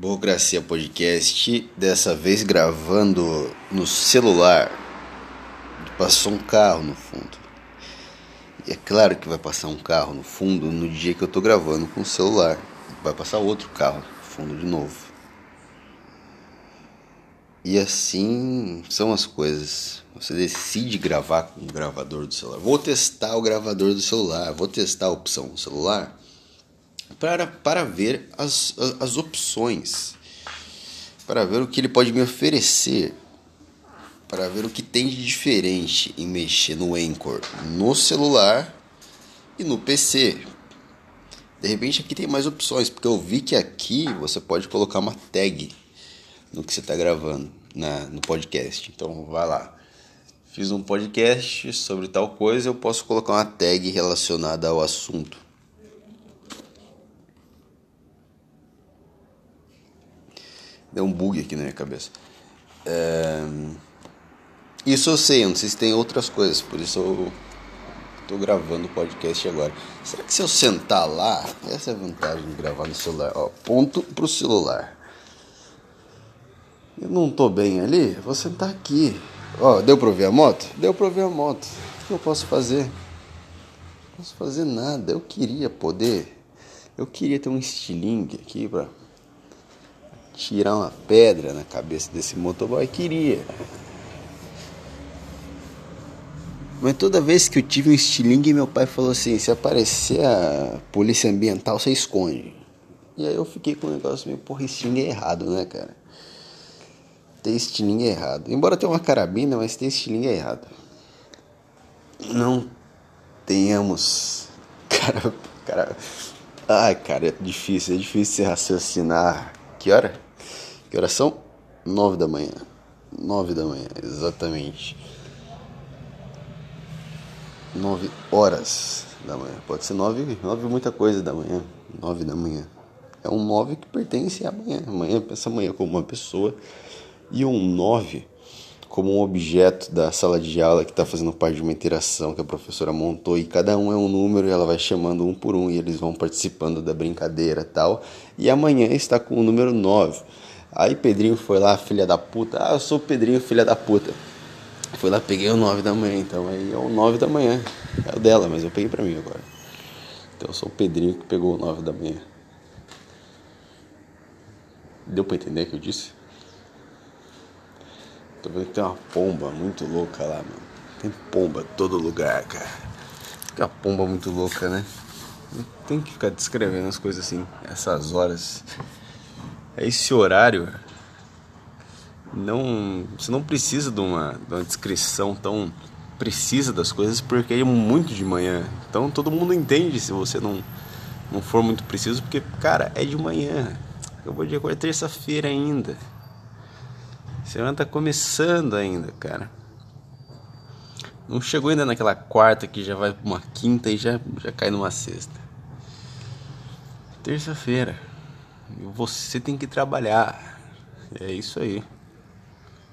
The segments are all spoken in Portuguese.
Burocracia Podcast, dessa vez gravando no celular. Passou um carro no fundo. E é claro que vai passar um carro no fundo no dia que eu tô gravando com o celular. Vai passar outro carro no fundo de novo. E assim são as coisas. Você decide gravar com o gravador do celular. Vou testar o gravador do celular, vou testar a opção celular para, para ver as, as, as opções, para ver o que ele pode me oferecer, para ver o que tem de diferente em mexer no Anchor no celular e no PC. De repente aqui tem mais opções, porque eu vi que aqui você pode colocar uma tag no que você está gravando na, no podcast. Então vai lá. Fiz um podcast sobre tal coisa, eu posso colocar uma tag relacionada ao assunto. Deu um bug aqui na minha cabeça. É... Isso eu sei, eu não sei se tem outras coisas, por isso eu tô gravando o podcast agora. Será que se eu sentar lá, essa é a vantagem de gravar no celular, ó, ponto pro celular. Eu não tô bem ali, vou sentar aqui. Ó, deu pra ouvir a moto? Deu pra ouvir a moto. O que eu posso fazer? Não posso fazer nada. Eu queria poder. Eu queria ter um estilingue aqui pra tirar uma pedra na cabeça desse motoboy. Queria. Mas toda vez que eu tive um estilingue, meu pai falou assim: se aparecer a polícia ambiental, você esconde. E aí eu fiquei com um negócio meio, porra, estilingue é errado, né, cara? Ter estilingue é errado. Embora tenha uma carabina, mas ter estilingue é errado. Não tenhamos. Cara, cara. Ai, cara, é difícil, é difícil se raciocinar. Que hora? Que horas são? Nove da manhã. Nove da manhã, exatamente. Nove horas da manhã. Pode ser nove, nove muita coisa da manhã. Nove da manhã. É um nove que pertence à manhã. Amanhã, pensa amanhã como uma pessoa. E um nove como um objeto da sala de aula que está fazendo parte de uma interação que a professora montou e cada um é um número e ela vai chamando um por um e eles vão participando da brincadeira tal. E amanhã está com o número 9. Aí Pedrinho foi lá, filha da puta. Ah, eu sou o Pedrinho, filha da puta. Fui lá, peguei o 9 da manhã, então aí é o 9 da manhã. É o dela, mas eu peguei pra mim agora. Então eu sou o Pedrinho que pegou o 9 da manhã. Deu pra entender o que eu disse? Tô vendo que tem uma pomba muito louca lá, mano. Tem pomba em todo lugar, cara. Fica pomba muito louca, né? Tem que ficar descrevendo as coisas assim, essas horas. Esse horário. Não. Você não precisa de uma, de uma descrição tão precisa das coisas porque é muito de manhã. Então todo mundo entende se você não, não for muito preciso, porque, cara, é de manhã. Acabou de acordar terça-feira ainda. Semana tá começando ainda, cara. Não chegou ainda naquela quarta que já vai pra uma quinta e já, já cai numa sexta. Terça-feira. Você tem que trabalhar. É isso aí.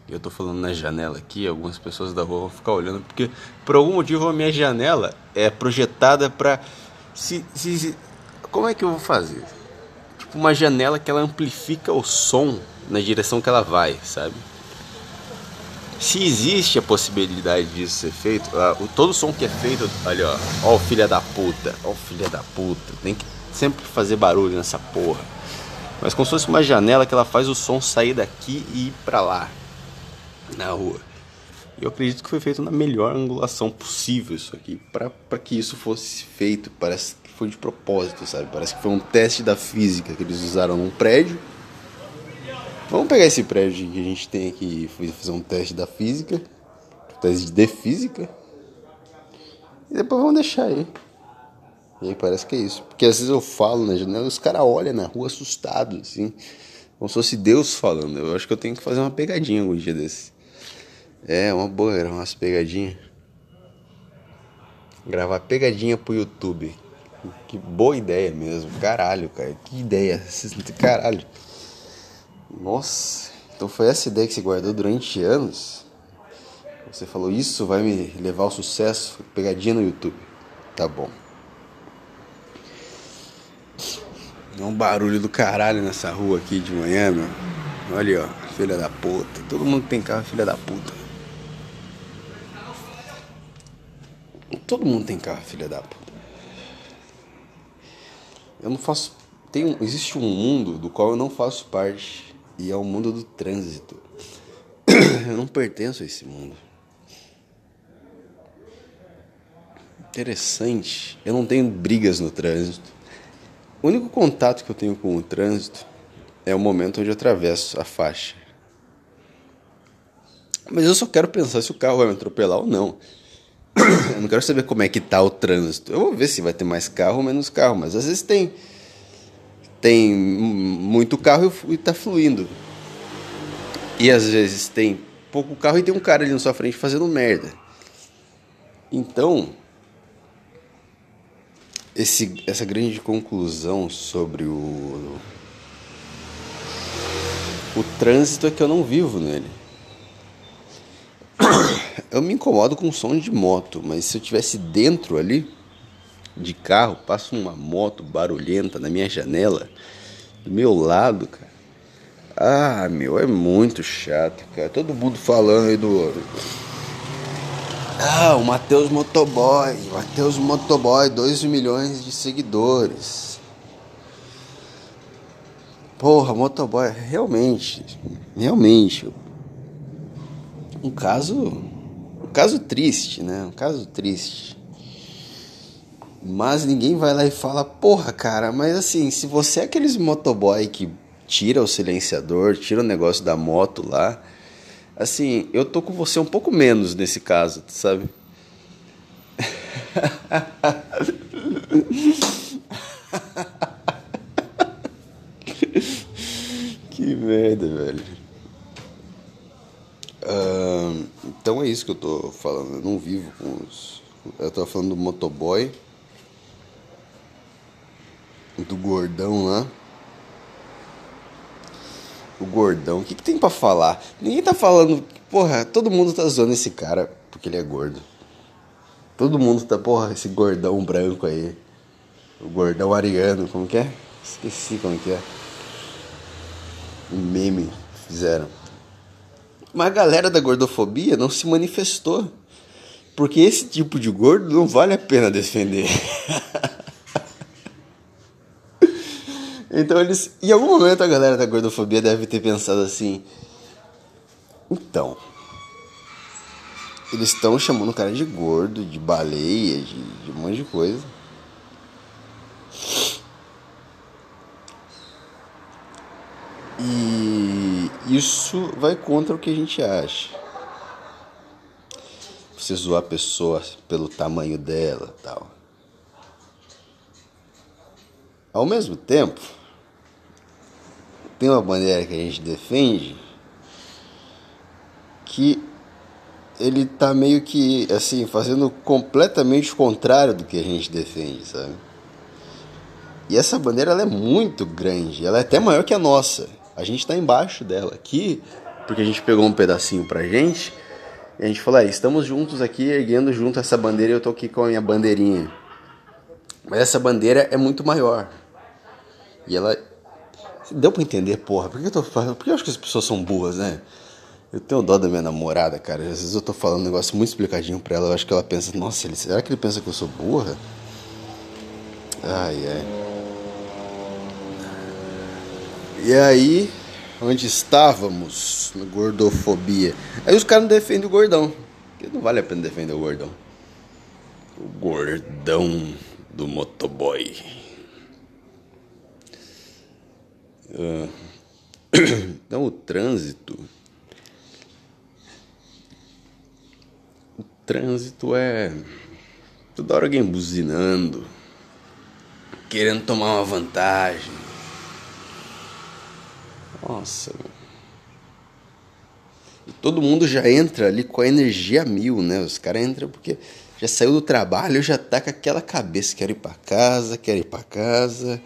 Eu tô falando na janela aqui, algumas pessoas da rua vão ficar olhando, porque por algum motivo a minha janela é projetada pra. Se, se, se, como é que eu vou fazer? Tipo, uma janela que ela amplifica o som na direção que ela vai, sabe? Se existe a possibilidade disso ser feito, uh, todo som que é feito, olha, ó, ó o filho da puta, ó o filho da puta, tem que sempre fazer barulho nessa porra. Mas como se fosse uma janela que ela faz o som sair daqui e ir pra lá, na rua. Eu acredito que foi feito na melhor angulação possível isso aqui, para que isso fosse feito. Parece que foi de propósito, sabe? Parece que foi um teste da física que eles usaram num prédio Vamos pegar esse prédio que a gente tem aqui e fazer um teste da física, um teste de física, e depois vamos deixar aí. E aí parece que é isso. Porque às vezes eu falo na janela e os caras olham na rua assustados, assim, como se fosse Deus falando. Eu acho que eu tenho que fazer uma pegadinha algum dia desse. É, uma boa, era umas pegadinhas. Gravar pegadinha pro YouTube. Que boa ideia mesmo. Caralho, cara. Que ideia. Caralho. Nossa, então foi essa ideia que você guardou durante anos? Você falou, isso vai me levar ao sucesso? Pegadinha no YouTube. Tá bom. É um barulho do caralho nessa rua aqui de manhã, meu. Olha, ó, filha da puta. Todo mundo tem carro é filha da puta. Todo mundo tem carro, filha da puta. Eu não faço. Tem, existe um mundo do qual eu não faço parte. E é o mundo do trânsito. Eu não pertenço a esse mundo. Interessante. Eu não tenho brigas no trânsito. O único contato que eu tenho com o trânsito é o momento onde eu atravesso a faixa. Mas eu só quero pensar se o carro vai me atropelar ou não. Eu não quero saber como é que tá o trânsito. Eu vou ver se vai ter mais carro ou menos carro, mas às vezes tem tem muito carro e tá fluindo. E às vezes tem pouco carro e tem um cara ali na sua frente fazendo merda. Então, esse, essa grande conclusão sobre o o trânsito é que eu não vivo nele. Eu me incomodo com o som de moto, mas se eu tivesse dentro ali de carro, passa uma moto barulhenta na minha janela, do meu lado, cara. Ah, meu, é muito chato, cara. Todo mundo falando aí do. Ah, o Matheus Motoboy. Matheus Motoboy, 2 milhões de seguidores. Porra, motoboy, realmente, realmente. Um caso. Um caso triste, né? Um caso triste. Mas ninguém vai lá e fala, porra, cara, mas assim, se você é aqueles motoboy que tira o silenciador, tira o negócio da moto lá, assim, eu tô com você um pouco menos nesse caso, sabe? que merda, velho. Uh, então é isso que eu tô falando. Eu não vivo com os. Eu tô falando do motoboy do gordão lá. O gordão, o que, que tem para falar? Ninguém tá falando. Porra, todo mundo tá zoando esse cara porque ele é gordo. Todo mundo tá, porra, esse gordão branco aí. O gordão ariano, como que é? Esqueci como que é. Um meme fizeram. Mas a galera da gordofobia não se manifestou. Porque esse tipo de gordo não vale a pena defender. Então eles. Em algum momento a galera da gordofobia deve ter pensado assim. Então. Eles estão chamando o cara de gordo, de baleia, de, de um monte de coisa. E isso vai contra o que a gente acha. Você zoar a pessoa pelo tamanho dela tal. Ao mesmo tempo, tem uma bandeira que a gente defende que ele tá meio que assim fazendo completamente o contrário do que a gente defende, sabe? E essa bandeira ela é muito grande, ela é até maior que a nossa. A gente está embaixo dela aqui, porque a gente pegou um pedacinho pra gente e a gente falou: ah, estamos juntos aqui, erguendo junto essa bandeira e eu tô aqui com a minha bandeirinha. Mas essa bandeira é muito maior. E ela Deu pra entender, porra. Por que eu tô falando? Porque eu acho que as pessoas são burras, né? Eu tenho dó da minha namorada, cara. Às vezes eu tô falando um negócio muito explicadinho pra ela. Eu acho que ela pensa, nossa, ele, será que ele pensa que eu sou burra? Ai, ai. E aí, onde estávamos? Na gordofobia. Aí os caras não defendem o gordão. Porque não vale a pena defender o gordão. O gordão do motoboy. Ah, então, o trânsito. O trânsito é. Toda hora alguém buzinando, querendo tomar uma vantagem. Nossa. E todo mundo já entra ali com a energia mil, né? Os caras entram porque já saiu do trabalho, já tá com aquela cabeça, quero ir para casa, quero ir para casa.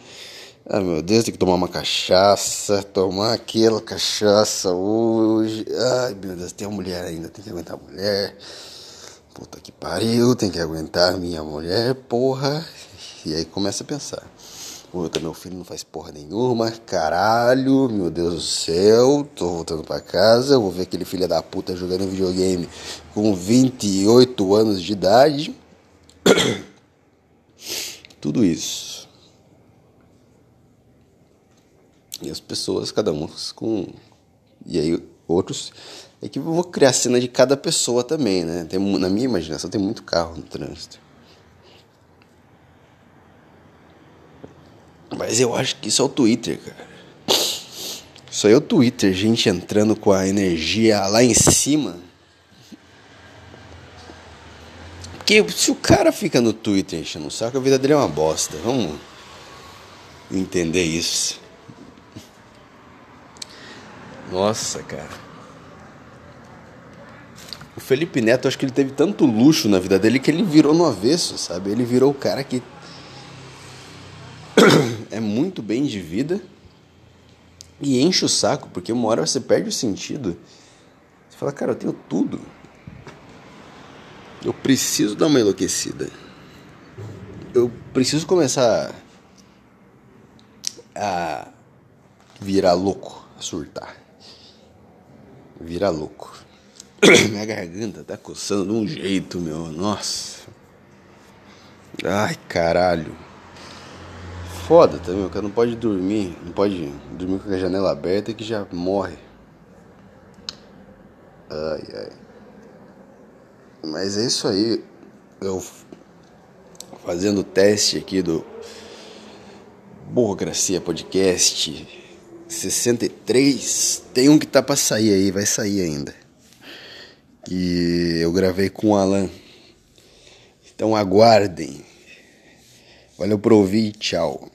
Ah, meu Deus, tem que tomar uma cachaça, tomar aquela cachaça hoje. Ai, meu Deus, tem uma mulher ainda, tem que aguentar a mulher. Puta que pariu, tem que aguentar minha mulher, porra. E aí começa a pensar. Puta, meu filho não faz porra nenhuma, caralho, meu Deus do céu, tô voltando pra casa, vou ver aquele filho da puta jogando videogame com 28 anos de idade. Tudo isso. E as pessoas, cada um com. E aí, outros. É que eu vou criar cena de cada pessoa também, né? Tem, na minha imaginação tem muito carro no trânsito. Mas eu acho que isso é o Twitter, cara. Isso aí é o Twitter, gente entrando com a energia lá em cima. Porque se o cara fica no Twitter enchendo o saco, a vida dele é uma bosta. Vamos entender isso. Nossa, cara. O Felipe Neto, acho que ele teve tanto luxo na vida dele que ele virou no avesso, sabe? Ele virou o cara que é muito bem de vida e enche o saco, porque uma hora você perde o sentido. Você fala, cara, eu tenho tudo. Eu preciso dar uma enlouquecida. Eu preciso começar a virar louco, a surtar. Virar louco. Minha garganta tá coçando de um jeito, meu. Nossa. Ai, caralho foda também, o cara não pode dormir, não pode dormir com a janela aberta que já morre. Ai, ai. Mas é isso aí. Eu fazendo o teste aqui do Burocracia Podcast 63. Tem um que tá pra sair aí, vai sair ainda. E eu gravei com o Alan. Então aguardem. Valeu por ouvir, tchau.